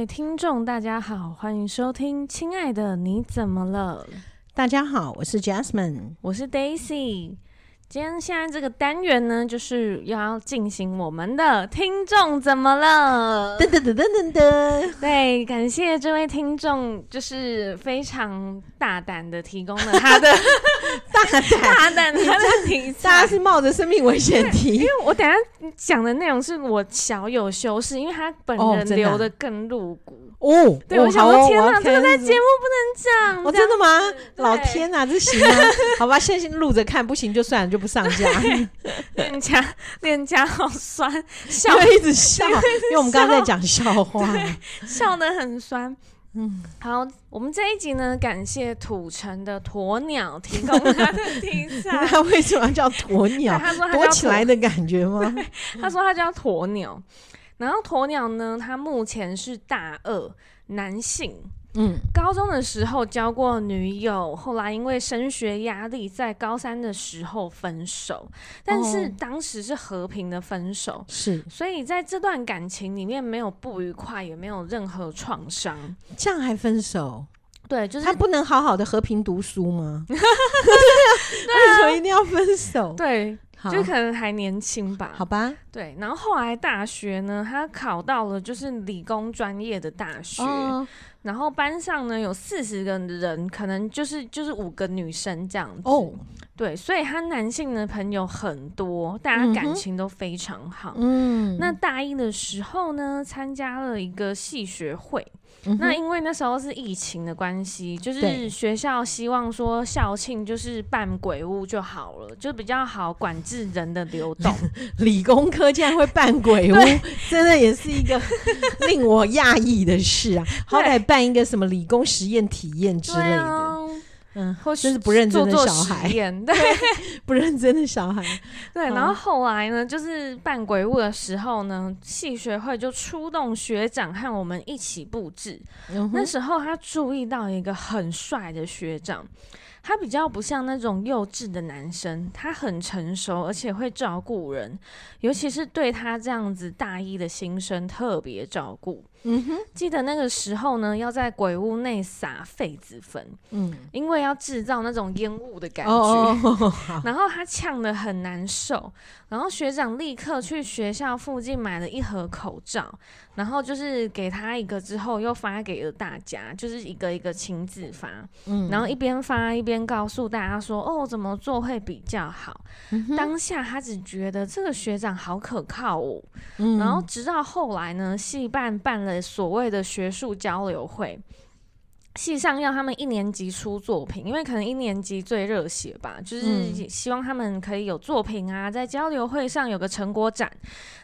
位听众，大家好，欢迎收听《亲爱的你怎么了》。大家好，我是 Jasmine，我是 Daisy。今天现在这个单元呢，就是要进行我们的听众怎么了？噔噔噔噔噔噔。对，感谢这位听众，就是非常大胆的提供了他的 大胆大胆他的题材，大家是冒着生命危险提，因为我等下讲的内容是我小有修饰，因为他本人留的更露骨。哦哦，对，我想说，天哪，这个在节目不能讲。我，真的吗？老天哪，这行吗？好吧，先先录着看，不行就算了，就不上架。脸颊，脸颊好酸，笑一直笑，因为我们刚刚在讲笑话，笑得很酸。嗯，好，我们这一集呢，感谢土城的鸵鸟提供他的题材。他为什么叫鸵鸟？他说他躲起来的感觉吗？他说他叫鸵鸟。然后鸵鸟呢，他目前是大二，男性，嗯，高中的时候交过女友，后来因为升学压力，在高三的时候分手，但是当时是和平的分手，是、哦，所以在这段感情里面没有不愉快，也没有任何创伤，这样还分手？对，就是他不能好好的和平读书吗？对啊，为什么一定要分手？对。就可能还年轻吧，好吧。对，然后后来大学呢，他考到了就是理工专业的大学，哦、然后班上呢有四十个人，可能就是就是五个女生这样子。哦，对，所以他男性的朋友很多，大家感情都非常好。嗯，那大一的时候呢，参加了一个系学会。嗯、那因为那时候是疫情的关系，就是学校希望说校庆就是办鬼屋就好了，就比较好管制人的流动。理工科竟然会办鬼屋，真的也是一个令我讶异的事啊！好歹办一个什么理工实验体验之类的。嗯，或是 不认真的小孩，对，不认真的小孩，对。然后后来呢，就是办鬼屋的时候呢，系学会就出动学长和我们一起布置。嗯、那时候他注意到一个很帅的学长。他比较不像那种幼稚的男生，他很成熟，而且会照顾人，尤其是对他这样子大一的新生特别照顾。嗯哼，记得那个时候呢，要在鬼屋内撒痱子粉，嗯，因为要制造那种烟雾的感觉。哦哦哦哦，然后他呛得很难受，然后学长立刻去学校附近买了一盒口罩。然后就是给他一个之后，又发给了大家，就是一个一个亲自发。嗯，然后一边发一边告诉大家说：“哦，怎么做会比较好？”嗯、当下他只觉得这个学长好可靠哦。嗯、然后直到后来呢，戏办办了所谓的学术交流会。系上要他们一年级出作品，因为可能一年级最热血吧，就是希望他们可以有作品啊，在交流会上有个成果展。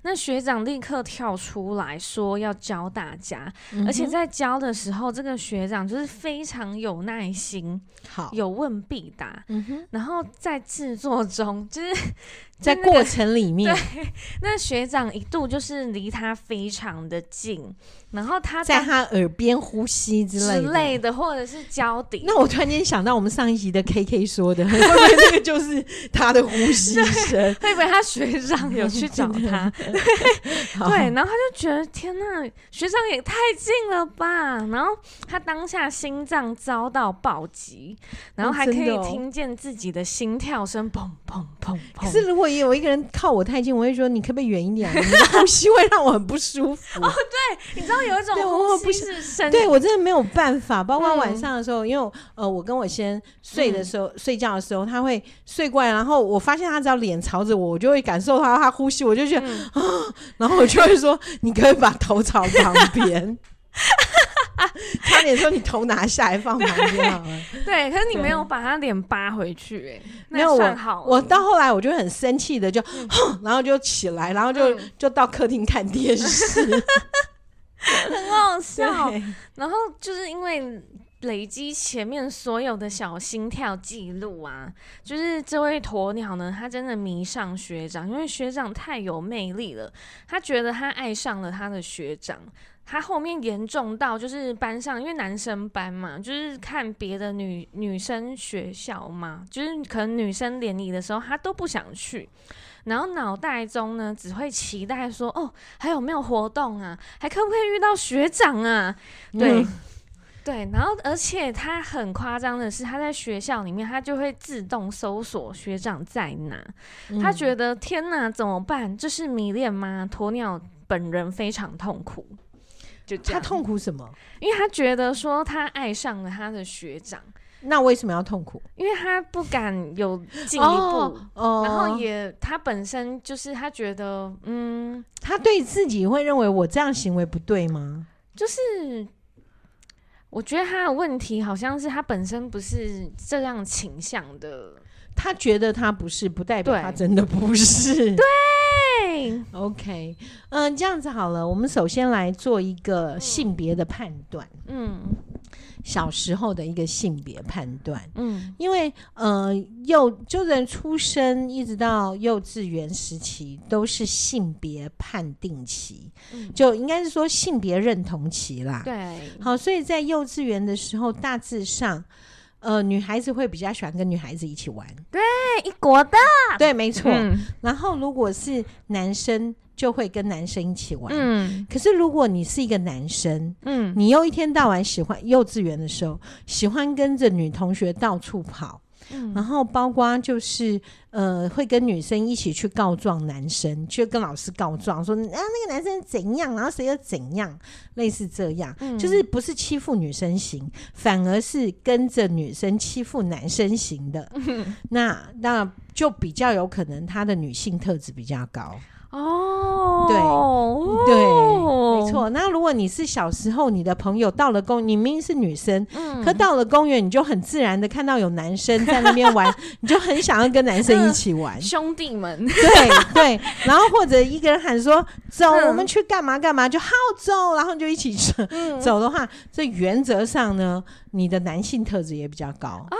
那学长立刻跳出来说要教大家，嗯、而且在教的时候，这个学长就是非常有耐心，好，有问必答。然后在制作中就是。在过程里面，对，那学长一度就是离他非常的近，然后他在他耳边呼吸之类的，之类的或者是交底。那我突然间想到我们上一集的 KK 说的，会不会这个就是他的呼吸声？会不会他学长有去找 他？对，对，然后他就觉得天呐，学长也太近了吧！然后他当下心脏遭到暴击，然后还可以听见自己的心跳声，砰砰砰砰。可是如果有一个人靠我太近，我会说你可不可以远一点？你的呼吸会让我很不舒服。哦，对，你知道有一种呼吸是深，对我真的没有办法。包括晚上的时候，嗯、因为呃，我跟我先睡的时候，嗯、睡觉的时候，他会睡过来，然后我发现他只要脸朝着我，我就会感受到他呼吸，我就觉得然后我就会说，你可以把头朝旁边。差点说你头拿下来放旁边好了。对，可是你没有把他脸扒回去，哎，没有我。我到后来我就很生气的就，然后就起来，然后就就到客厅看电视，很好笑。然后就是因为累积前面所有的小心跳记录啊，就是这位鸵鸟呢，他真的迷上学长，因为学长太有魅力了，他觉得他爱上了他的学长。他后面严重到就是班上，因为男生班嘛，就是看别的女女生学校嘛，就是可能女生联谊的时候，他都不想去。然后脑袋中呢只会期待说，哦，还有没有活动啊？还可不可以遇到学长啊？对。嗯 对，然后而且他很夸张的是，他在学校里面，他就会自动搜索学长在哪。嗯、他觉得天哪，怎么办？这是迷恋吗？鸵鸟本人非常痛苦，就他痛苦什么？因为他觉得说他爱上了他的学长。那为什么要痛苦？因为他不敢有进一步，哦哦、然后也他本身就是他觉得，嗯，他对自己会认为我这样行为不对吗？就是。我觉得他的问题好像是他本身不是这样倾向的，他觉得他不是，不代表他真的不是。对，OK，嗯，这样子好了，我们首先来做一个性别的判断。嗯。小时候的一个性别判断，嗯，因为呃，幼就是出生一直到幼稚园时期都是性别判定期，嗯，就应该是说性别认同期啦。对，好，所以在幼稚园的时候，大致上，呃，女孩子会比较喜欢跟女孩子一起玩。对，一国的，对，没错。嗯，然后如果是男生。就会跟男生一起玩。嗯，可是如果你是一个男生，嗯，你又一天到晚喜欢幼稚园的时候喜欢跟着女同学到处跑，嗯，然后包括就是呃会跟女生一起去告状男生，去跟老师告状说啊那个男生怎样，然后谁又怎样，类似这样，嗯，就是不是欺负女生型，反而是跟着女生欺负男生型的，嗯，那那就比较有可能他的女性特质比较高。哦，对对，没错。那如果你是小时候，你的朋友到了公，你明明是女生，嗯，可到了公园，你就很自然的看到有男生在那边玩，你就很想要跟男生一起玩。兄弟们，对对。然后或者一个人喊说：“走，我们去干嘛干嘛？”就好走，然后就一起走。走的话，这原则上呢，你的男性特质也比较高。哦，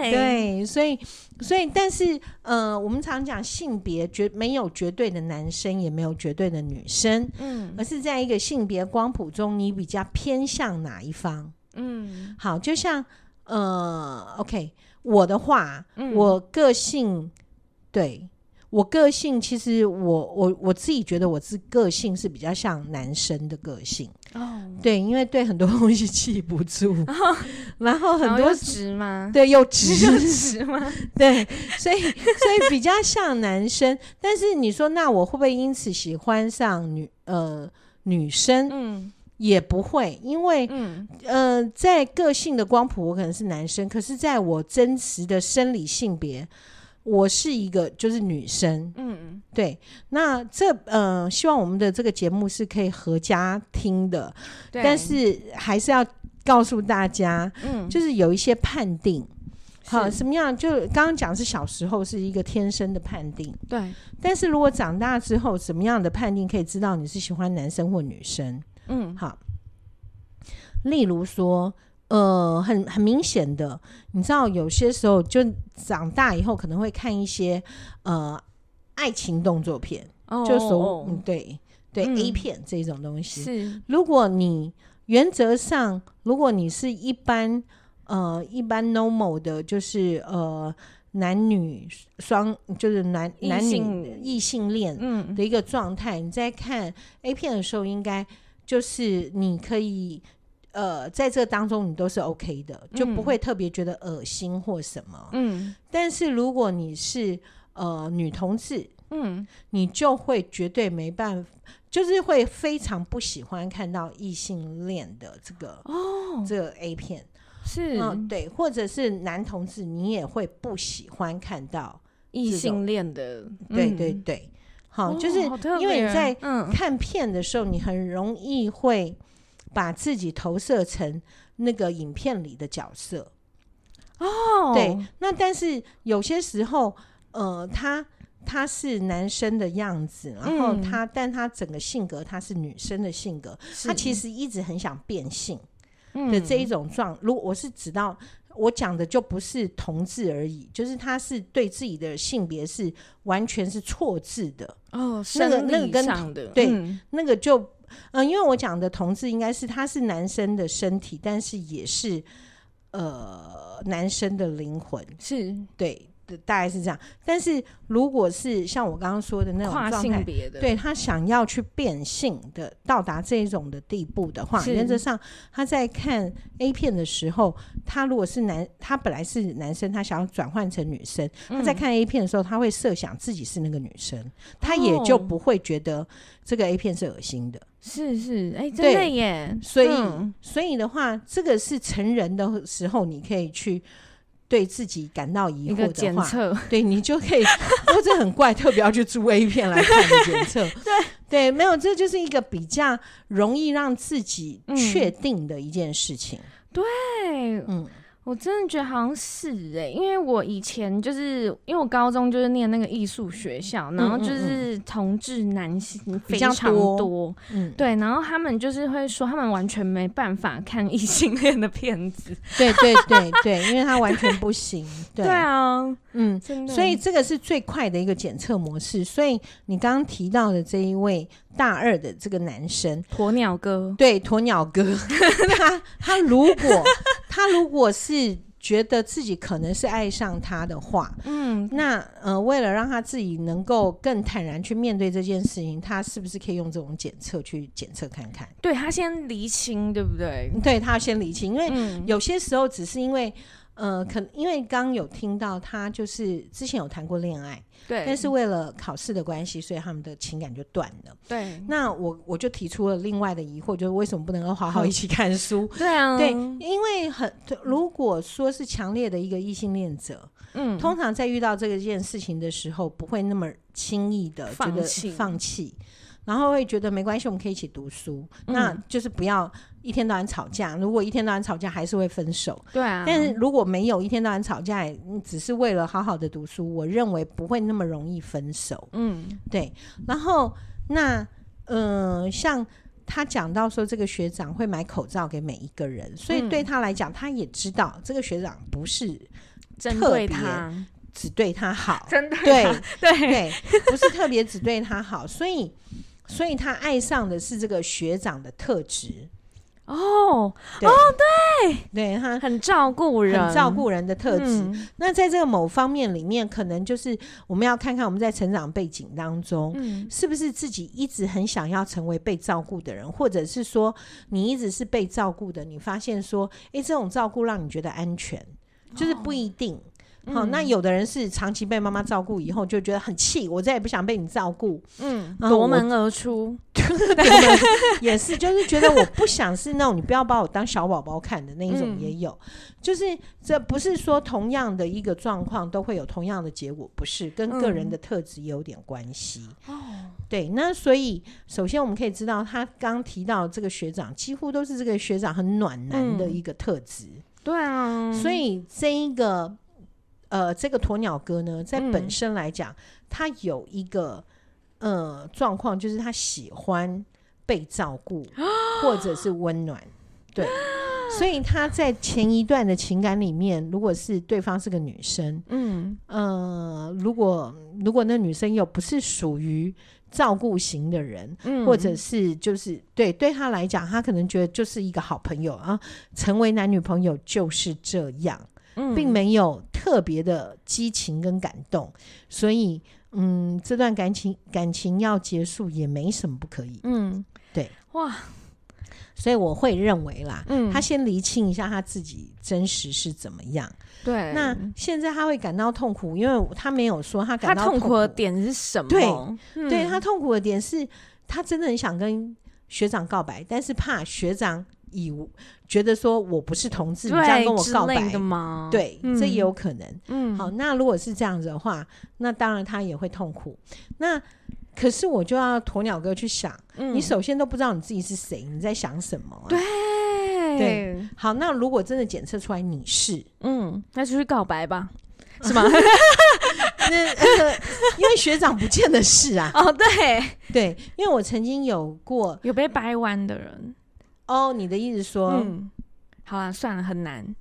对对，所以。所以，但是，呃，我们常讲性别绝没有绝对的男生，也没有绝对的女生，嗯，而是在一个性别光谱中，你比较偏向哪一方？嗯，好，就像，呃，OK，我的话，嗯，我个性，对。我个性其实我我我自己觉得我自个性是比较像男生的个性哦，对，因为对很多 东西记不住，哦、然后很多直吗？对，又直 又直吗？对，所以所以比较像男生。但是你说那我会不会因此喜欢上女呃女生？嗯，也不会，因为嗯呃在个性的光谱我可能是男生，可是在我真实的生理性别。我是一个就是女生，嗯，对，那这呃，希望我们的这个节目是可以合家听的，对。但是还是要告诉大家，嗯，就是有一些判定，好，什么样？就刚刚讲是小时候是一个天生的判定，对，但是如果长大之后，什么样的判定可以知道你是喜欢男生或女生？嗯，好，例如说。呃，很很明显的，你知道，有些时候就长大以后可能会看一些呃爱情动作片，哦、就说嗯，对对、嗯、A 片这种东西。是，如果你原则上，如果你是一般呃一般 normal 的，就是呃男女双，就是男男女异性恋的一个状态，嗯、你在看 A 片的时候，应该就是你可以。呃，在这当中你都是 OK 的，就不会特别觉得恶心或什么。嗯，但是如果你是呃女同志，嗯，你就会绝对没办法，就是会非常不喜欢看到异性恋的这个哦，这个 A 片。是，嗯，对，或者是男同志，你也会不喜欢看到异性恋的，对对。对，好，就是因为你在看片的时候，你很容易会。把自己投射成那个影片里的角色。哦，对，那但是有些时候，呃，他他是男生的样子，然后他，嗯、但他整个性格他是女生的性格，他其实一直很想变性的这一种状。嗯、如果我是指到我讲的就不是同志而已，就是他是对自己的性别是完全是错置的。哦，那个那个跟对、嗯、那个就。嗯，因为我讲的同志应该是他是男生的身体，但是也是呃男生的灵魂，是。对大概是这样。但是如果是像我刚刚说的那种跨性别的，对他想要去变性的到达这一种的地步的话，原则上他在看 A 片的时候，他如果是男，他本来是男生，他想要转换成女生，他在看 A 片的时候，他会设想自己是那个女生，嗯、他也就不会觉得这个 A 片是恶心的。是是，哎、欸，真的耶。所以、嗯，所以的话，这个是成人的时候，你可以去。对自己感到疑惑的话，对你就可以，或者很怪，特别要去租 A 片来看检测。对 对，没有，这就是一个比较容易让自己确定的一件事情。嗯、对，嗯。我真的觉得好像是哎、欸，因为我以前就是因为我高中就是念那个艺术学校，然后就是同志男性非常多，多，嗯，对，然后他们就是会说他们完全没办法看异性恋的片子，对对对对，因为他完全不行，对，对啊，嗯，真的，所以这个是最快的一个检测模式。所以你刚刚提到的这一位大二的这个男生，鸵鸟哥，对，鸵鸟哥，他他如果他如果是。觉得自己可能是爱上他的话，嗯，那呃，为了让他自己能够更坦然去面对这件事情，他是不是可以用这种检测去检测看看？对，他先厘清，对不对？对，他要先厘清，因为有些时候只是因为。呃，可因为刚有听到他就是之前有谈过恋爱，对，但是为了考试的关系，所以他们的情感就断了。对，那我我就提出了另外的疑惑，就是为什么不能够好好一起看书？对啊，对，因为很如果说是强烈的一个异性恋者，嗯，通常在遇到这个件事情的时候，不会那么轻易的觉得放弃。然后会觉得没关系，我们可以一起读书，嗯，那就是不要一天到晚吵架。如果一天到晚吵架，还是会分手。对啊。但是如果没有一天到晚吵架，只是为了好好的读书，我认为不会那么容易分手。嗯，对。然后那嗯、呃，像他讲到说，这个学长会买口罩给每一个人，所以对他来讲，他也知道这个学长不是针对他，只对他好。针对他，对 对对，不是特别只对他好，所以。所以他爱上的是这个学长的特质哦，对哦，对，对他很照顾人，很照顾人的特质。嗯。那在这个某方面里面，可能就是我们要看看我们在成长背景当中，嗯，是不是自己一直很想要成为被照顾的人，或者是说你一直是被照顾的，你发现说，哎，这种照顾让你觉得安全，就是不一定。哦好、嗯，那有的人是长期被妈妈照顾以后，就觉得很气，我再也不想被你照顾，嗯，夺门而出，也是，就是觉得我不想是那种你不要把我当小宝宝看的那一种，也有、嗯，就是这不是说同样的一个状况都会有同样的结果，不是跟个人的特质有点关系哦、嗯。对，那所以首先我们可以知道，他刚提到这个学长，几乎都是这个学长很暖男的一个特质、嗯，对啊，所以这一个。呃，这个鸵鸟哥呢，在本身来讲，嗯、他有一个呃状况，就是他喜欢被照顾或者是温暖，对，所以他在前一段的情感里面，如果是对方是个女生，嗯。呃，如果如果那女生又不是属于照顾型的人，嗯，或者是就是对对他来讲，他可能觉得就是一个好朋友啊，成为男女朋友就是这样。并没有特别的激情跟感动，所以嗯，这段感情感情要结束也没什么不可以。嗯，对，哇，所以我会认为啦，嗯，他先厘清一下他自己真实是怎么样。对，那现在他会感到痛苦，因为他没有说他感到痛苦，的点是什么？对，嗯，对，他痛苦的点是他真的很想跟学长告白，但是怕学长。以觉得说我不是同志，你这样跟我告白的吗？对，嗯、这也有可能。嗯，好，那如果是这样子的话，那当然他也会痛苦。那可是我就要鸵鸟哥去想、嗯，你首先都不知道你自己是谁，你在想什么、啊？对对。好，那如果真的检测出来你是，嗯，那就去告白吧，是吗？那呃，因为学长不见得是啊。哦，对对，因为我曾经有过有被掰弯的人。哦，你的意思说，嗯，好啊，算了，很难，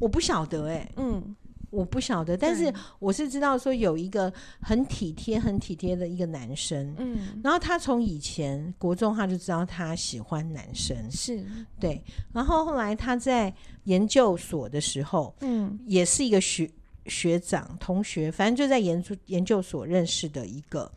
我不晓得哎、欸，嗯，我不晓得，但是我是知道说有一个很体贴、很体贴的一个男生，嗯，然后他从以前国中他就知道他喜欢男生，是。对，然后后来他在研究所的时候，嗯，也是一个学学长同学，反正就在研究研究所认识的一个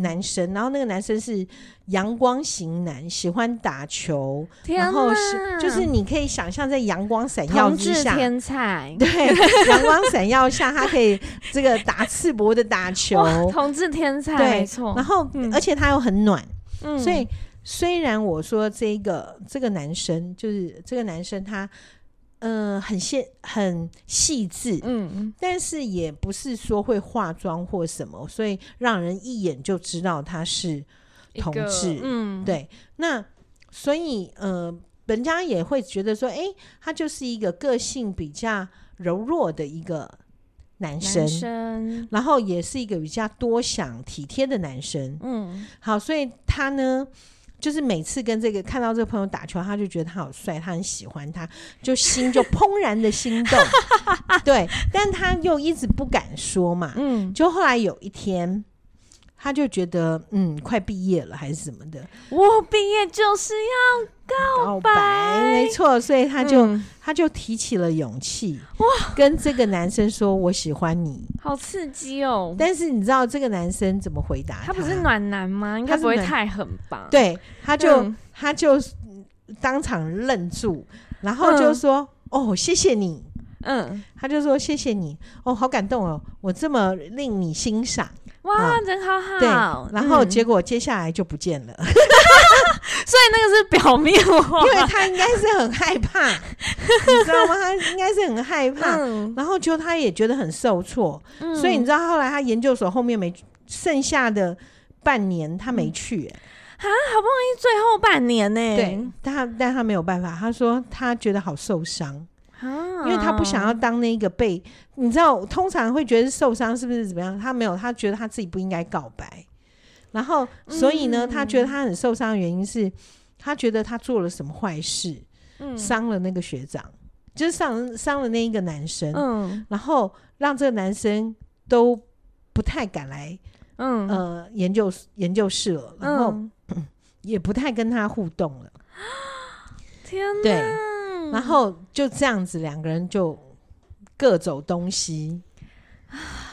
男生，哦、然后那个男生是阳光型男，喜欢打球，然后是就是你可以想象在阳光闪耀之下，天才，对，阳光闪耀下，他可以这个打赤膊的打球，同志天才，对，没错。然后、嗯、而且他又很暖，嗯、所以虽然我说这个这个男生就是这个男生他。嗯、呃，很细很细致，嗯，但是也不是说会化妆或什么，所以让人一眼就知道他是同志，嗯，对。那所以呃，人家也会觉得说，哎、欸，他就是一个个性比较柔弱的一个男生，男生然后也是一个比较多想体贴的男生，嗯，好，所以他呢。就是每次跟这个看到这个朋友打球，他就觉得他好帅，他很喜欢他，就心就怦然的心动。对，但他又一直不敢说嘛。嗯，就后来有一天，他就觉得嗯，快毕业了还是什么的，我毕业就是要。告白，告白没错，所以他就、嗯、他就提起了勇气，哇，跟这个男生说：“我喜欢你。”好刺激哦！但是你知道这个男生怎么回答他？他不是暖男吗？应该不会太狠吧？对，他就、嗯、他就当场愣住，然后就说：“嗯、哦，谢谢你。”嗯，他就说：“谢谢你。”哦，好感动哦！我这么令你欣赏。哇，人好好。对，然后结果接下来就不见了，所以那个是表面话，因为他应该是很害怕，你知道吗？他应该是很害怕，然后就他也觉得很受挫，所以你知道后来他研究所后面没剩下的半年他没去，啊，好不容易最后半年呢，对，但他但他没有办法，他说他觉得好受伤。因为他不想要当那个被你知道，通常会觉得受伤是不是怎么样？他没有，他觉得他自己不应该告白，然后所以呢，他觉得他很受伤的原因是他觉得他做了什么坏事，伤了那个学长，就是伤伤了那一个男生，然后让这个男生都不太敢来，嗯呃，研究研究室了，然后也不太跟他互动了。天哪！对。然后就这样子，两个人就各走东西。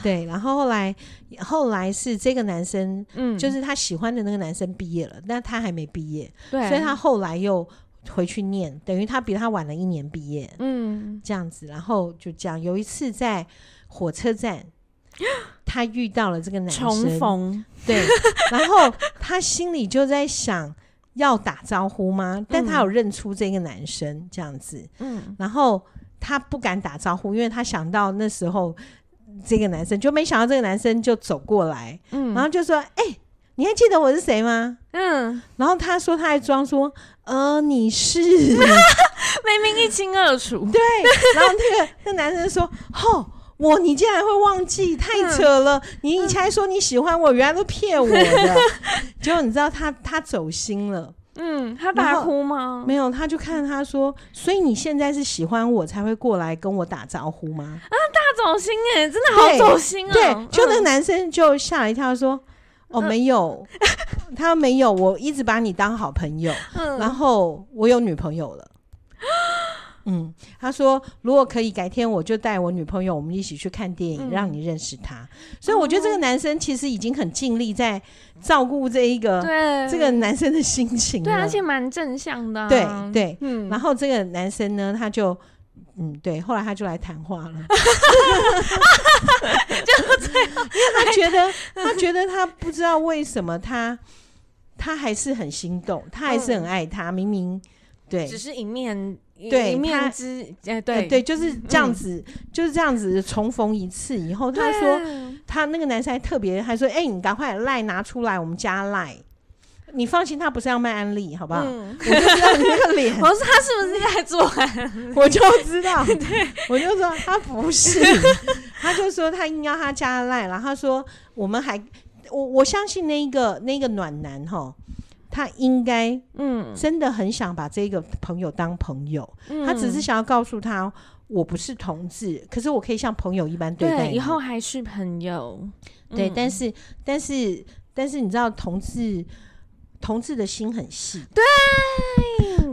对，然后后来后来是这个男生，嗯，就是他喜欢的那个男生毕业了，但他还没毕业，对，所以他后来又回去念，等于他比他晚了一年毕业，嗯，这样子，然后就这样。有一次在火车站，他遇到了这个男生，重逢，对，然后他心里就在想。要打招呼吗？但他有认出这个男生这样子，嗯，然后他不敢打招呼，因为他想到那时候这个男生，就没想到这个男生就走过来，嗯，然后就说：“哎、欸，你还记得我是谁吗？”嗯，然后他说他还装说：“呃，你是，明明一清二楚。”对，然后那个那个男生说：“吼。”我，你竟然会忘记，太扯了！嗯、你以前还说你喜欢我，原来都骗我的。结果你知道他他走心了，嗯，他大哭吗？没有，他就看他说：“所以你现在是喜欢我才会过来跟我打招呼吗？”啊，大走心哎，真的好走心啊！对，就那个男生就吓了一跳，说：“嗯、哦，没有，他没有，我一直把你当好朋友，嗯、然后我有女朋友了。”嗯，他说如果可以，改天我就带我女朋友，我们一起去看电影，嗯、让你认识他。所以我觉得这个男生其实已经很尽力在照顾这一个对。这个男生的心情，对，而且蛮正向的、啊。对对，嗯。然后这个男生呢，他就嗯，对，后来他就来谈话了，就这样，因为他觉得他觉得他不知道为什么他他还是很心动，他还是很爱他，嗯、明明对，只是一面。对，一面之，哎，对对，就是这样子，就是这样子重逢一次以后，他说他那个男生还特别还说，哎，你赶快赖拿出来，我们加赖。你放心，他不是要卖安利，好不好？我就知道你那个脸，我说他是不是在做安利？我就知道，对，我就说他不是，他就说他硬要他加赖，然后他说我们还，我我相信那一个那个暖男哈。他应该，嗯，真的很想把这个朋友当朋友。嗯、他只是想要告诉他，我不是同志，可是我可以像朋友一般对待你。以后还是朋友。对，嗯、但是，但是，但是，你知道，同志，同志的心很细。对，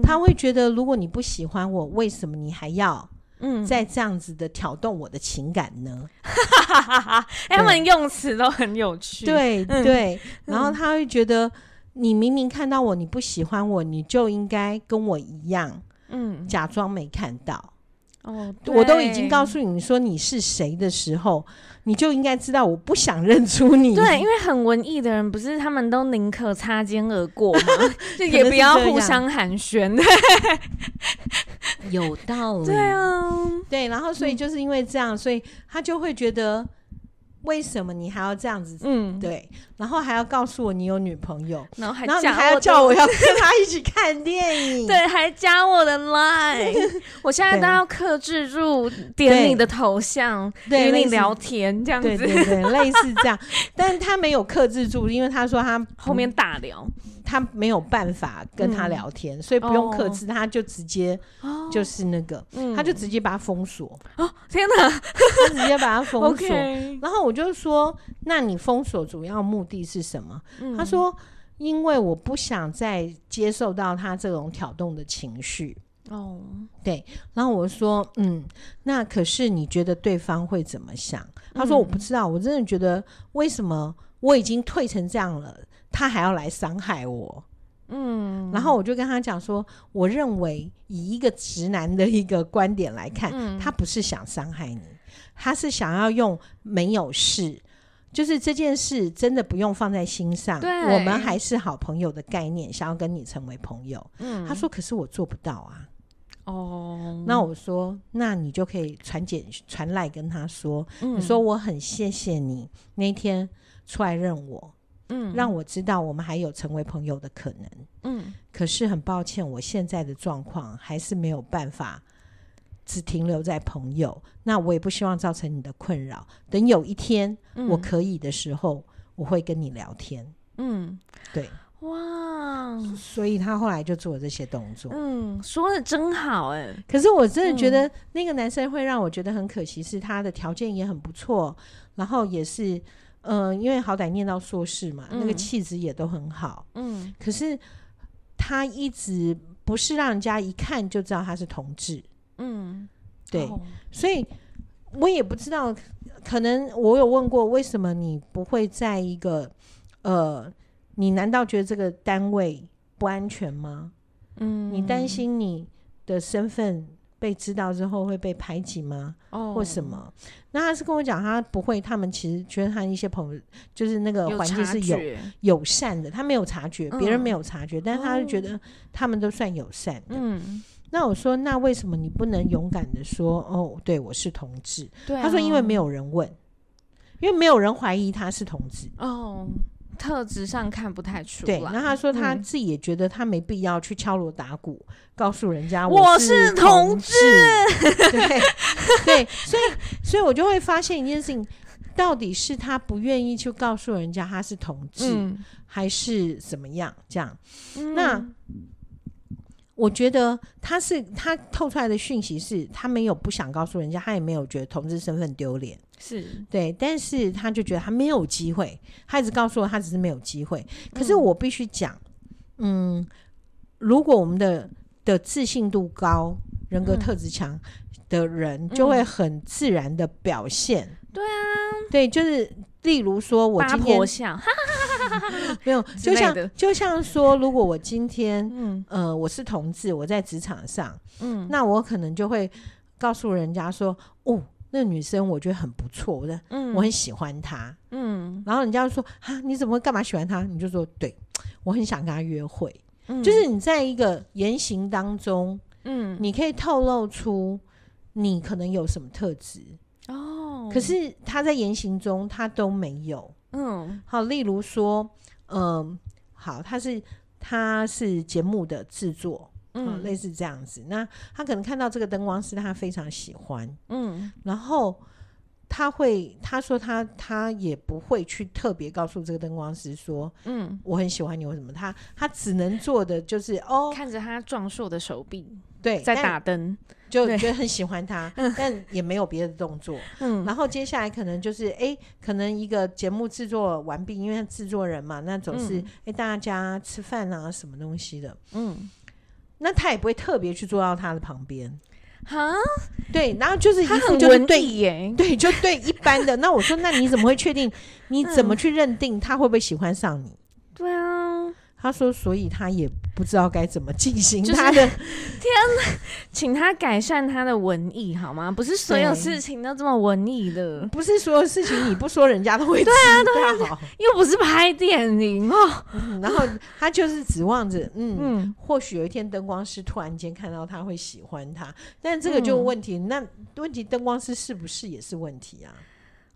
他会觉得，如果你不喜欢我，为什么你还要嗯，在这样子的挑动我的情感呢？他们用词都很有趣。对对，然后他会觉得，你明明看到我，你不喜欢我，你就应该跟我一样，嗯，假装没看到。哦，我都已经告诉你说你是谁的时候，你就应该知道我不想认出你。对，因为很文艺的人不是他们都宁可擦肩而过吗？就也不要互相寒暄。有道理。对啊，对，然后所以就是因为这样，所以他就会觉得。为什么你还要这样子？嗯，对，然后还要告诉我你有女朋友，然后还然后你还要叫我要跟他一起看电影，对，还加我的 line，我现在都要克制住点你的头像，与你聊天这样子，对对对，类似这样，但他没有克制住，因为他说他 后面大聊。他没有办法跟他聊天，嗯、所以不用克制，哦、他就直接就是那个，哦、他就直接把他封锁。哦，天哪！他直接把他封锁。然后我就说：“那你封锁主要目的是什么？”嗯、他说：“因为我不想再接受到他这种挑动的情绪。”哦，对。然后我说：“嗯，那可是你觉得对方会怎么想？”他说：“我不知道，我真的觉得为什么我已经退成这样了。”他还要来伤害我，嗯，然后我就跟他讲说，我认为以一个直男的一个观点来看，嗯，他不是想伤害你，他是想要用没有事，就是这件事真的不用放在心上，对，我们还是好朋友的概念，想要跟你成为朋友。嗯，他说，可是我做不到啊。哦，那我说，那你就可以传简传赖跟他说，嗯，你说我很谢谢你那天出来认我。嗯，让我知道我们还有成为朋友的可能。嗯，可是很抱歉，我现在的状况还是没有办法只停留在朋友。那我也不希望造成你的困扰。等有一天我可以的时候，嗯，我会跟你聊天。嗯，对，哇，所以他后来就做了这些动作。嗯，说的真好哎。可是我真的觉得那个男生会让我觉得很可惜，是他的条件也很不错，然后也是。嗯、呃，因为好歹念到硕士嘛，嗯、那个气质也都很好。嗯，可是他一直不是让人家一看就知道他是同志。嗯，对，哦、所以我也不知道，可能我有问过，为什么你不会在一个呃，你难道觉得这个单位不安全吗？嗯，你担心你的身份被知道之后会被排挤吗？哦，或什么？那他是跟我讲，他不会。他们其实觉得他一些朋友就是那个环境是有友善的，他没有察觉，别人没有察觉，嗯、但是他就觉得他们都算友善的。嗯，那我说，那为什么你不能勇敢的说，哦，对我是同志？对、啊，他说因为没有人问，因为没有人怀疑他是同志。哦。特质上看不太出来。对，那他说他自己也觉得他没必要去敲锣打鼓，嗯、告诉人家我是同志。对对，所以所以我就会发现一件事情，到底是他不愿意去告诉人家他是同志，嗯、还是怎么样？这样，嗯、那我觉得他是他透出来的讯息是他没有不想告诉人家，他也没有觉得同志身份丢脸。是。对，但是他就觉得他没有机会，他一直告诉我他只是没有机会。可是我必须讲，嗯，如果我们的的自信度高、人格特质强的人，就会很自然的表现。嗯、对啊，对，就是例如说我今天像 没有，就像就像说，如果我今天嗯。呃我是同志，我在职场上，嗯，那我可能就会告诉人家说，哦。那个女生我觉得很不错，我的，嗯，我很喜欢她，嗯，然后人家就说啊，你怎么会干嘛喜欢她？你就说对，我很想跟她约会，嗯，就是你在一个言行当中，嗯，你可以透露出你可能有什么特质哦，可是他在言行中他都没有，嗯，好，例如说，嗯，好，他是他是节目的制作。嗯，类似这样子，那他可能看到这个灯光师，他非常喜欢，嗯，然后他会他说他他也不会去特别告诉这个灯光师说，嗯，我很喜欢你，为什么？他他只能做的就是哦，看着他壮硕的手臂，对，在打灯，就觉得很喜欢他，但也没有别的动作，嗯，然后接下来可能就是哎、欸，可能一个节目制作完毕，因为他制作人嘛，那总是哎、嗯。欸、大家吃饭啊，什么东西的，嗯。那他也不会特别去坐到他的旁边哈，对，然后就是一他很副就是对文艺耶，对，就对一般的。那我说，那你怎么会确定？你怎么去认定他会不会喜欢上你？对啊，他说，所以他也不知道该怎么进行就是他的。天哪，请他改善他的文艺好吗？不是所有事情都这么文艺的，不是所有事情你不说人家都会知道。对啊，又不是拍电影哦。嗯，然后他就是指望着，嗯，嗯或许有一天灯光师突然间看到他会喜欢他，但这个就问题，嗯、那问题灯光师是不是也是问题啊？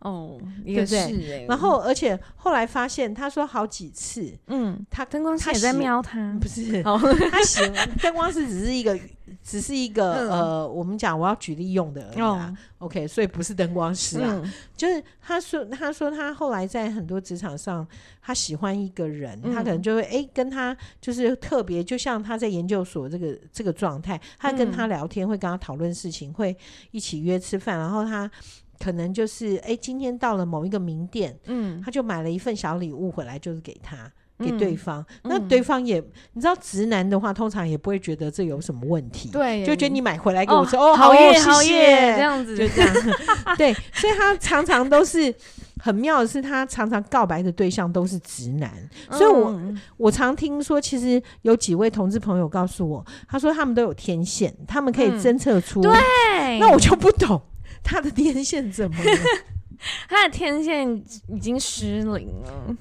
哦，也是哎、欸。然后，而且后来发现，他说好几次，嗯，他灯光师也在瞄他，不是，哦、他喜欢灯光师只是一个，只是一个、嗯、呃，我们讲我要举例用的而已、啊。哦、OK，所以不是灯光师啊，嗯、就是他说，他说他后来在很多职场上，他喜欢一个人，嗯、他可能就会哎、欸、跟他就是特别，就像他在研究所这个这个状态，他跟他聊天，嗯、会跟他讨论事情，会一起约吃饭，然后他。可能就是哎、欸，今天到了某一个名店，嗯，他就买了一份小礼物回来，就是给他给对方。嗯、那对方也，嗯、你知道，直男的话通常也不会觉得这有什么问题，对，就觉得你买回来给我说哦，好耶，好耶，这样子就这样。对，所以他常常都是很妙的是，他常常告白的对象都是直男。嗯、所以我我常听说，其实有几位同志朋友告诉我，他说他们都有天线，他们可以侦测出、嗯。对，那我就不懂。他的天线怎么了？他的天线已经失灵了。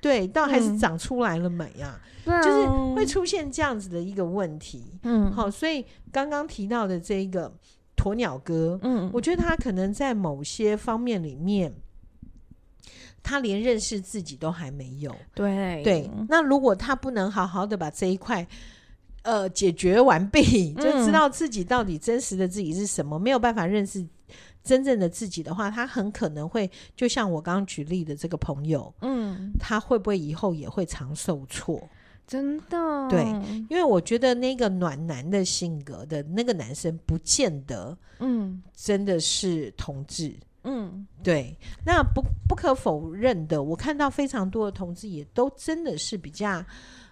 对，倒还是长出来了没啊？嗯、就是会出现这样子的一个问题。嗯，好，所以刚刚提到的这一个鸵鸟哥，嗯，我觉得他可能在某些方面里面，他连认识自己都还没有。对对，那如果他不能好好的把这一块。呃，解决完毕，就知道自己到底真实的自己是什么。嗯、没有办法认识真正的自己的话，他很可能会就像我刚刚举例的这个朋友，嗯，他会不会以后也会常受挫？真的，对，因为我觉得那个暖男的性格的那个男生，不见得，嗯，真的是同志，嗯，对。那不不可否认的，我看到非常多的同志也都真的是比较，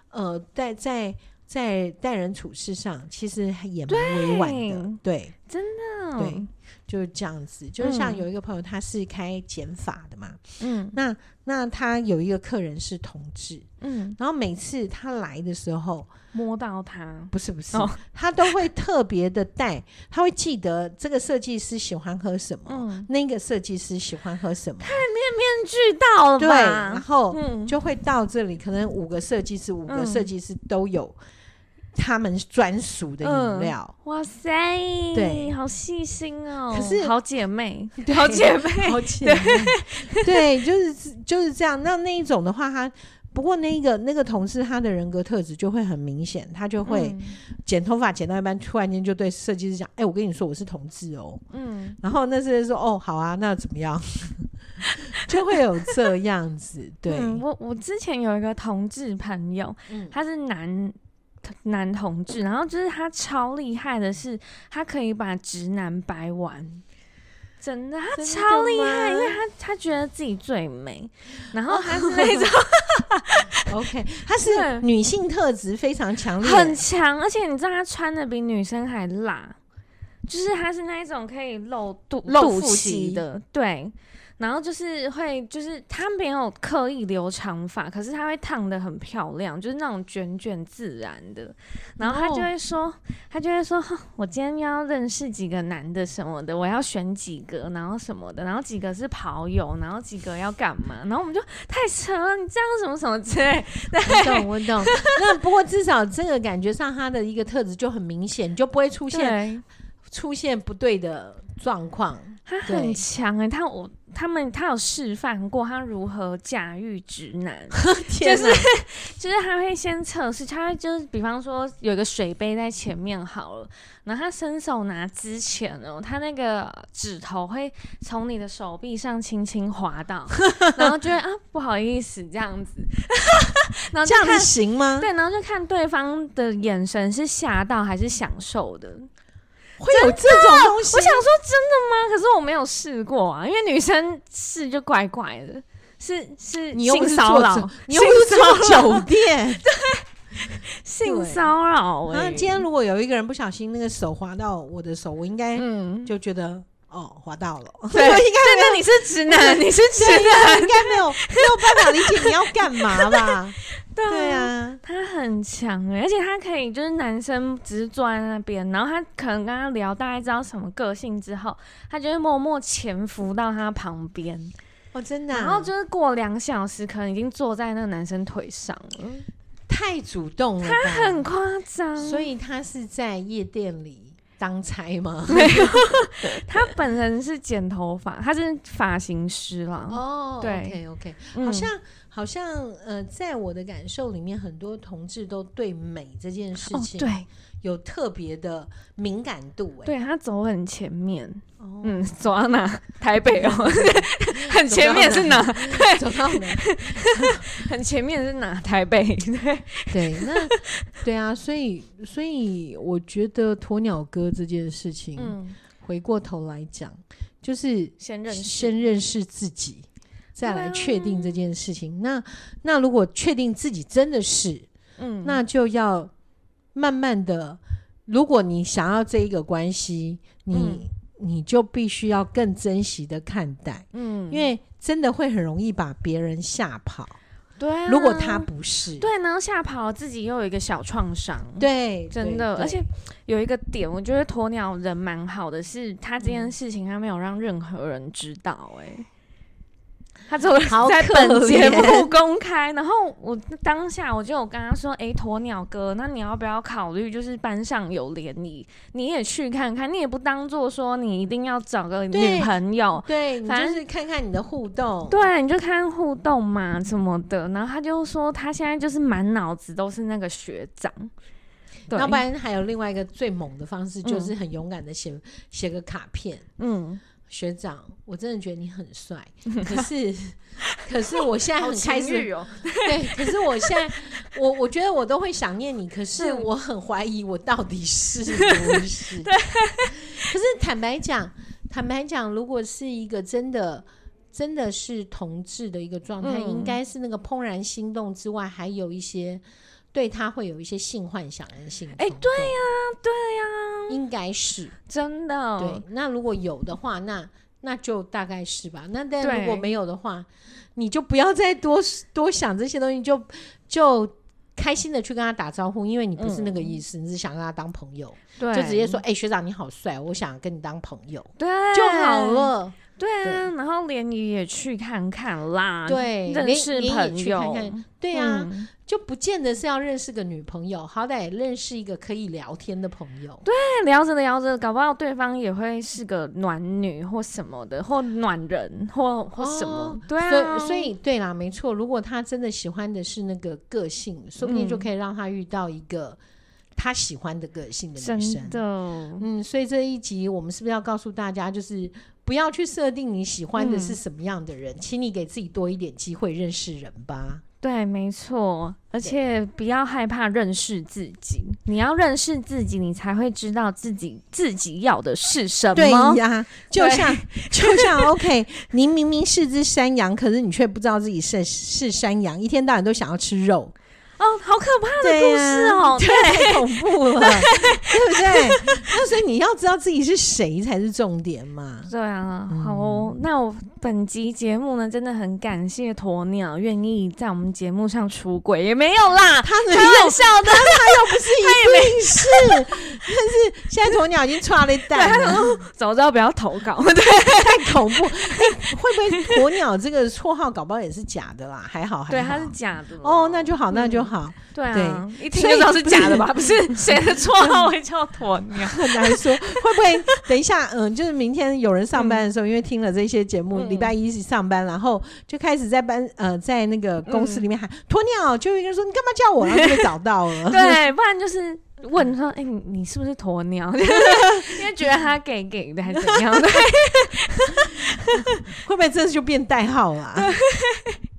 呃，在在。在待人处事上，其实也蛮委婉的，对，对。真的，对，就是这样子。就是像有一个朋友，他是开减法的嘛，嗯，那那他有一个客人是同志，嗯，然后每次他来的时候，摸到他，不是不是，哦、他都会特别的带，他会记得这个设计师喜欢喝什么，嗯、那个设计师喜欢喝什么，太面面俱到了吧？对，然后就会到这里，可能五个设计师，五个设计师都有。他们专属的饮料、嗯，哇塞，对，好细心哦。可是好姐妹，好姐妹，好姐妹，对，就是就是这样。那那一种的话，他不过那个那个同事，他的人格特质就会很明显，他就会剪头发剪到一半，突然间就对设计师讲：“哎、欸，我跟你说，我是同志哦。”嗯，然后那设计师说：“哦，好啊，那怎么样？” 就会有这样子。对，嗯、我我之前有一个同志朋友，嗯、他是男。男同志，然后就是他超厉害的是，他可以把直男掰弯，真的，他超厉害，因为他他觉得自己最美，然后他是那种，OK，他是 女性特质非常强烈，很强，而且你知道他穿的比女生还辣，就是他是那一种可以露肚露腹肌的，对。然后就是会，就是他没有刻意留长发，可是他会烫的很漂亮，就是那种卷卷自然的。然后他就会说，哦、他就会说，我今天要认识几个男的什么的，我要选几个，然后什么的，然后几个是跑友，然后几个要干嘛？然后我们就太扯了，你这样什么什么之类。我懂，我懂。那不过至少这个感觉上，他的一个特质就很明显，你就不会出现出现不对的状况。他很强哎、欸，他我。他们他有示范过他如何驾驭直男，就是 就是他会先测试，他会就是比方说有个水杯在前面好了，然后他伸手拿之前哦，他那个指头会从你的手臂上轻轻滑到，然后觉得啊不好意思这样子，然后这样子行吗？对，然后就看对方的眼神是吓到还是享受的。会有这种东西？我想说真的吗？可是我没有试过啊，因为女生试就怪怪的，是是性骚扰，你又不是做酒店，对，性骚扰。那今天如果有一个人不小心那个手滑到我的手，我应该就觉得。嗯哦，滑到了。对，应该那你是直男，你是直男，应该没有没有办法理解你要干嘛吧？对啊，他很强哎，而且他可以就是男生只是坐在那边，然后他可能跟他聊，大概知道什么个性之后，他就会默默潜伏到他旁边。哦，真的。然后就是过两小时，可能已经坐在那个男生腿上了，太主动了。他很夸张，所以他是在夜店里。当差吗？没有，他本人是剪头发，他是发型师啦。哦，对，OK OK，好像、嗯、好像呃，在我的感受里面，很多同志都对美这件事情，哦、对。有特别的敏感度，哎，对，他走很前面，哦、嗯，走到哪？台北哦，很前面是哪？对，走到哪？很前面是哪？台北，对，对，那对啊，所以，所以我觉得鸵鸟哥这件事情，嗯，回过头来讲，就是先认识，先认识自己，再来确定这件事情。那，那如果确定自己真的是，嗯，那就要。慢慢的，如果你想要这一个关系，你、嗯、你就必须要更珍惜的看待，嗯，因为真的会很容易把别人吓跑，对、啊，如果他不是，对，然后吓跑自己又有一个小创伤，对，真的，而且有一个点，我觉得鸵鸟人蛮好的，是他这件事情他没有让任何人知道、欸，哎、嗯。他只在本节目公开，然后我当下我就有跟他说：“哎、欸，鸵鸟哥，那你要不要考虑，就是班上有联谊，你也去看看，你也不当做说你一定要找个女朋友，对，反正是看看你的互动，对，你就看互动嘛，什么的。”然后他就说他现在就是满脑子都是那个学长，对，要不然还有另外一个最猛的方式，就是很勇敢的写写、嗯、个卡片，嗯。学长，我真的觉得你很帅，可是，可是我现在很开心哦。对，可是我现在，我我觉得我都会想念你，可是我很怀疑我到底是不是。对。可是坦白讲，坦白讲，如果是一个真的，真的是同志的一个状态，嗯、应该是那个怦然心动之外，还有一些。对他会有一些性幻想的性，哎，对呀，对呀，应该是真的。对，那如果有的话，那那就大概是吧。那但如果没有的话，你就不要再多多想这些东西，就就开心的去跟他打招呼，因为你不是那个意思，嗯、你是想跟他当朋友，对，就直接说，哎，学长你好帅，我想跟你当朋友，对，就好了。对啊，对，然后联谊也去看看啦，对，认识朋友，看看对啊。嗯就不见得是要认识个女朋友，好歹认识一个可以聊天的朋友。对，聊着聊着，搞不好对方也会是个暖女或什么的，或暖人，或或什么。哦、对啊，所以，所以对啦，没错。如果他真的喜欢的是那个个性，说不定就可以让他遇到一个他喜欢的个性的女生。真的，嗯，所以这一集我们是不是要告诉大家，就是不要去设定你喜欢的是什么样的人，嗯、请你给自己多一点机会认识人吧。对，没错，而且不要害怕认识自己。你要认识自己，你才会知道自己自己要的是什么。对呀，就像就像 OK，你明明是只山羊，可是你却不知道自己是是山羊，一天到晚都想要吃肉。哦，好可怕的故事哦，对啊、太恐怖了，对，不对？那所以你要知道自己是谁才是重点嘛。对啊，好哦，那我本集节目呢，真的很感谢鸵鸟愿意在我们节目上出轨，也没有啦，他开玩笑的，他又不是一定是，但是现在鸵鸟已经剉了一代了，早知道不要投稿，对，太恐怖。哎，会不会鸵鸟这个绰号搞不好也是假的啦？还好，还好，对，他是假的。哦，那就好，那就好。好，对啊，一听就知道是假的吧？不是谁的绰号 会叫鸵鸟，很难说。会不会等一下？嗯，就是明天有人上班的时候，因为听了这些节目，礼拜一上班，然后就开始在班呃，在那个公司里面喊鸵鸟，就有一个人说：“你干嘛叫我？”然后就被找到了。对，不然就是问说：“哎，你是不是鸵鸟？”因为觉得他给给的还是怎样的？会不会这次就变代号了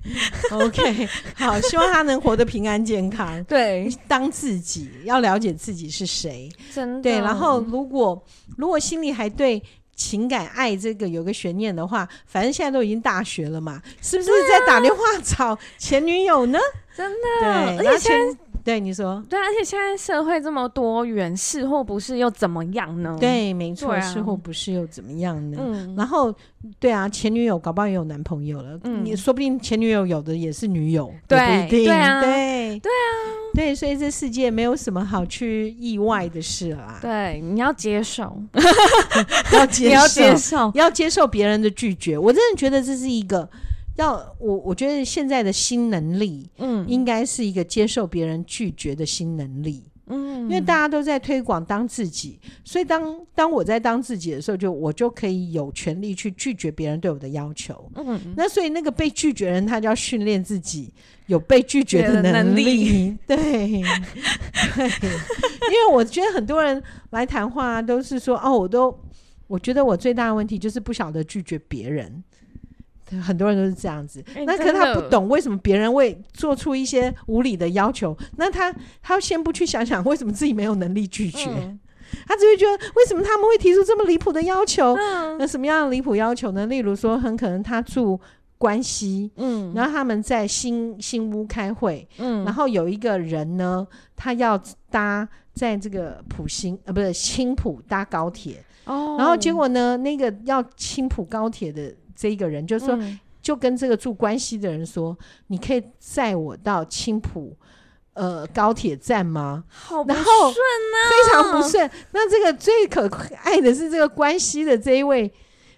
OK，好，希望他能活得平安健康。对，当自己要了解自己是谁，真的。对，然后如果如果心里还对情感爱这个有个悬念的话，反正现在都已经大学了嘛，是不是在打电话找前女友呢？真的，对，而且前对，你说对，而且现在社会这么多元，是或不是又怎么样呢？对，没错，啊、是或不是又怎么样呢？嗯，然后对啊，前女友搞不好也有男朋友了，嗯，你说不定前女友有的也是女友，对，对啊，对，对啊，对，所以这世界没有什么好去意外的事啦。对，你要接受，要接受，要接受，要接受别人的拒绝。我真的觉得这是一个。要我，我觉得现在的新能力，嗯，应该是一个接受别人拒绝的新能力，嗯，因为大家都在推广当自己，所以当当我在当自己的时候，就我就可以有权利去拒绝别人对我的要求，嗯，那所以那个被拒绝人，他就要训练自己有被拒绝的能力，能力。对，对，因为我觉得很多人来谈话都是说，哦，我都我觉得我最大的问题就是不晓得拒绝别人。很多人都是这样子，欸、那可是他不懂为什么别人会做出一些无理的要求，那他他先不去想想为什么自己没有能力拒绝，嗯、他只会觉得为什么他们会提出这么离谱的要求？嗯、那什么样的离谱要求呢？例如说，很可能他住关西，嗯，然后他们在新新屋开会，嗯，然后有一个人呢，他要搭在这个普新呃不是青浦搭高铁，哦，然后结果呢，那个要青浦高铁的。这一个人就是说，嗯、就跟这个住关西的人说：“你可以载我到青浦呃高铁站吗？”好不顺啊，非常不顺。那这个最可爱的是这个关西的这一位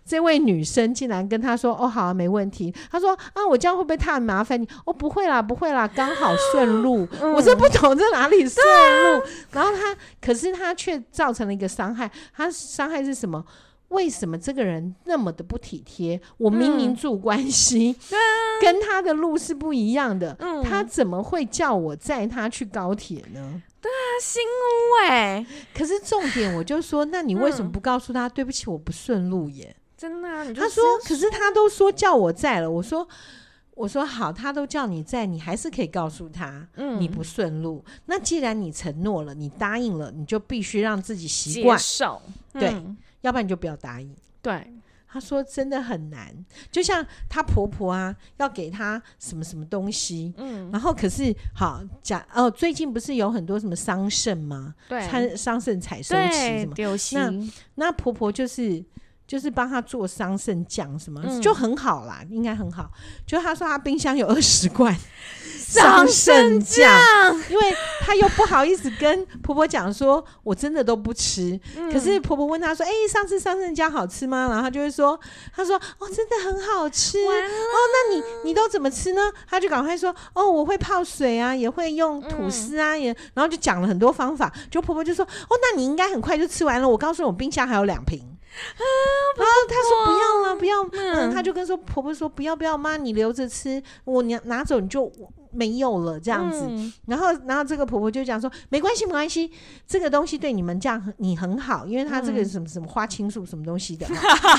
这位女生，竟然跟他说：“哦，好啊，没问题。”他说：“啊，我这样会不会太麻烦你？”哦，不会啦，不会啦，刚好顺路。嗯、我说不懂在哪里顺路？啊、然后他，可是他却造成了一个伤害。他伤害是什么？为什么这个人那么的不体贴？我明明住关西，嗯、跟他的路是不一样的，嗯、他怎么会叫我载他去高铁呢？对啊，新屋哎！可是重点，我就说，那你为什么不告诉他？嗯、对不起，我不顺路耶。真的啊？他说，可是他都说叫我在了。我说，我说好，他都叫你在，你还是可以告诉他，嗯，你不顺路。那既然你承诺了，你答应了，你就必须让自己习惯受，对。嗯要不然你就不要答应。对，他说真的很难，就像她婆婆啊，要给她什么什么东西，嗯，然后可是好讲哦，最近不是有很多什么桑葚吗？对，桑葚采收期什么？那那婆婆就是就是帮她做桑葚酱什么，嗯、就很好啦，应该很好。就她说她冰箱有二十罐。桑葚酱，因为她又不好意思跟婆婆讲说，我真的都不吃。嗯、可是婆婆问她说：“哎、欸，上次桑葚酱好吃吗？”然后她就会说：“她说哦，真的很好吃。了哦，那你你都怎么吃呢？”她就赶快说：“哦，我会泡水啊，也会用吐司啊，也……然后就讲了很多方法。就婆婆就说：‘哦，那你应该很快就吃完了。’我告诉你，我冰箱还有两瓶。”啊！然后她说不要了，不要。嗯，她就跟说婆婆说不要不要，妈你留着吃，我拿拿走你就没有了这样子。嗯、然后然后这个婆婆就讲说没关系没关系，这个东西对你们这样你很好，因为它这个什么什么花青素什么东西的。嗯、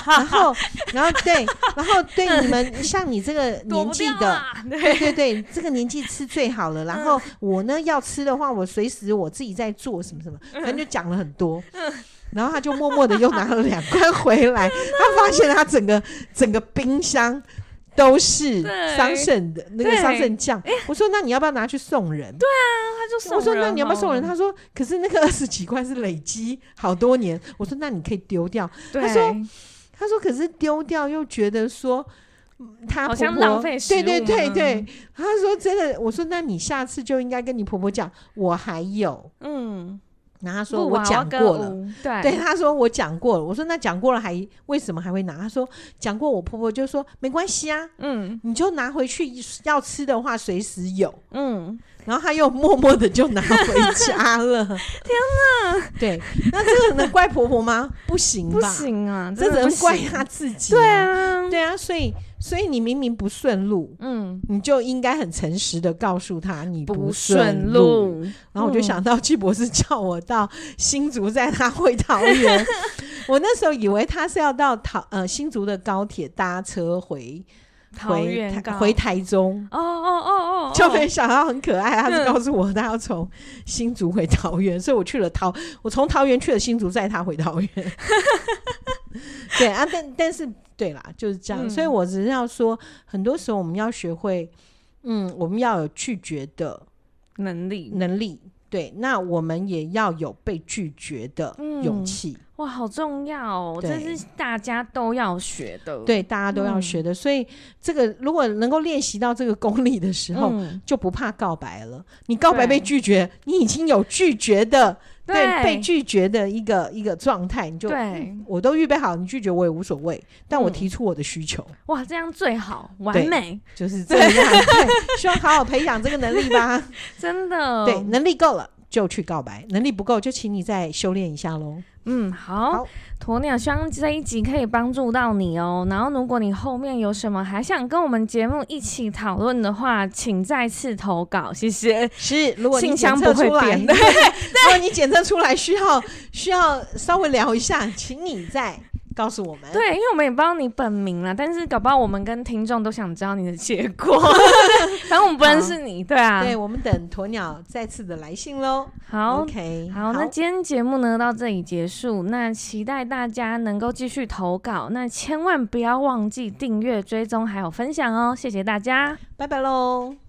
然后然后对，然后对你们像你这个年纪的，对对对，这个年纪吃最好了。然后我呢要吃的话，我随时我自己在做什么什么，反正就讲了很多。然后他就默默的又拿了两罐回来，他发现他整个整个冰箱都是桑葚的那个桑葚酱。我说那你要不要拿去送人？对啊，他就送。我说那你要不要送人？他说可是那个 二十几块是累积好多年。我说那你可以丢掉。他说他说可是丢掉又觉得说他婆婆好像浪费。对对对对，他说真的。我说那你下次就应该跟你婆婆讲，我还有嗯。然后他说我讲过了，对，对，他说我讲过了。我说那讲过了还为什么还会拿？他说讲过，我婆婆就说没关系啊，嗯，你就拿回去要吃的话随时有，嗯。然后他又默默的就拿回家了。天哪！对，那这个能怪婆婆吗？不行吧，不行啊，这只能怪他自己。对啊，对啊，所以。所以你明明不顺路，嗯，你就应该很诚实的告诉他你不顺路。路然后我就想到季博士叫我到新竹载他回桃园，我那时候以为他是要到桃呃新竹的高铁搭车回回台回台中。哦哦哦哦，就没想到很可爱，他就告诉我他要从新竹回桃园，所以我去了桃，我从桃园去了新竹载他回桃园。对啊，但但是。对啦，就是这样，嗯、所以我只是要说，很多时候我们要学会，嗯，我们要有拒绝的能力，能力。对，那我们也要有被拒绝的勇气。嗯、哇，好重要哦！这是大家都要学的。对，大家都要学的。嗯、所以，这个如果能够练习到这个功力的时候，嗯、就不怕告白了。你告白被拒绝，你已经有拒绝的，对，对被拒绝的一个一个状态，你就对、嗯，我都预备好，你拒绝我也无所谓。但我提出我的需求，嗯、哇，这样最好，完美，就是这样。对，希望好好培养这个能力吧。真的，对，能力够了。就去告白，能力不够就请你再修炼一下喽。嗯，好，鸵鸟，希望这一集可以帮助到你哦。然后，如果你后面有什么还想跟我们节目一起讨论的话，请再次投稿，谢谢。是，如果你信箱不会变，对，如果你检测出来需要需要稍微聊一下，请你再。告诉我们，对，因为我们也不知道你本名了，但是搞不好我们跟听众都想知道你的结果。反正我们不认识你，对啊，对，我们等鸵鸟再次的来信喽。好，OK，好，好，那今天节目呢到这里结束，那期待大家能够继续投稿，那千万不要忘记订阅、追踪还有分享哦，谢谢大家，拜拜喽。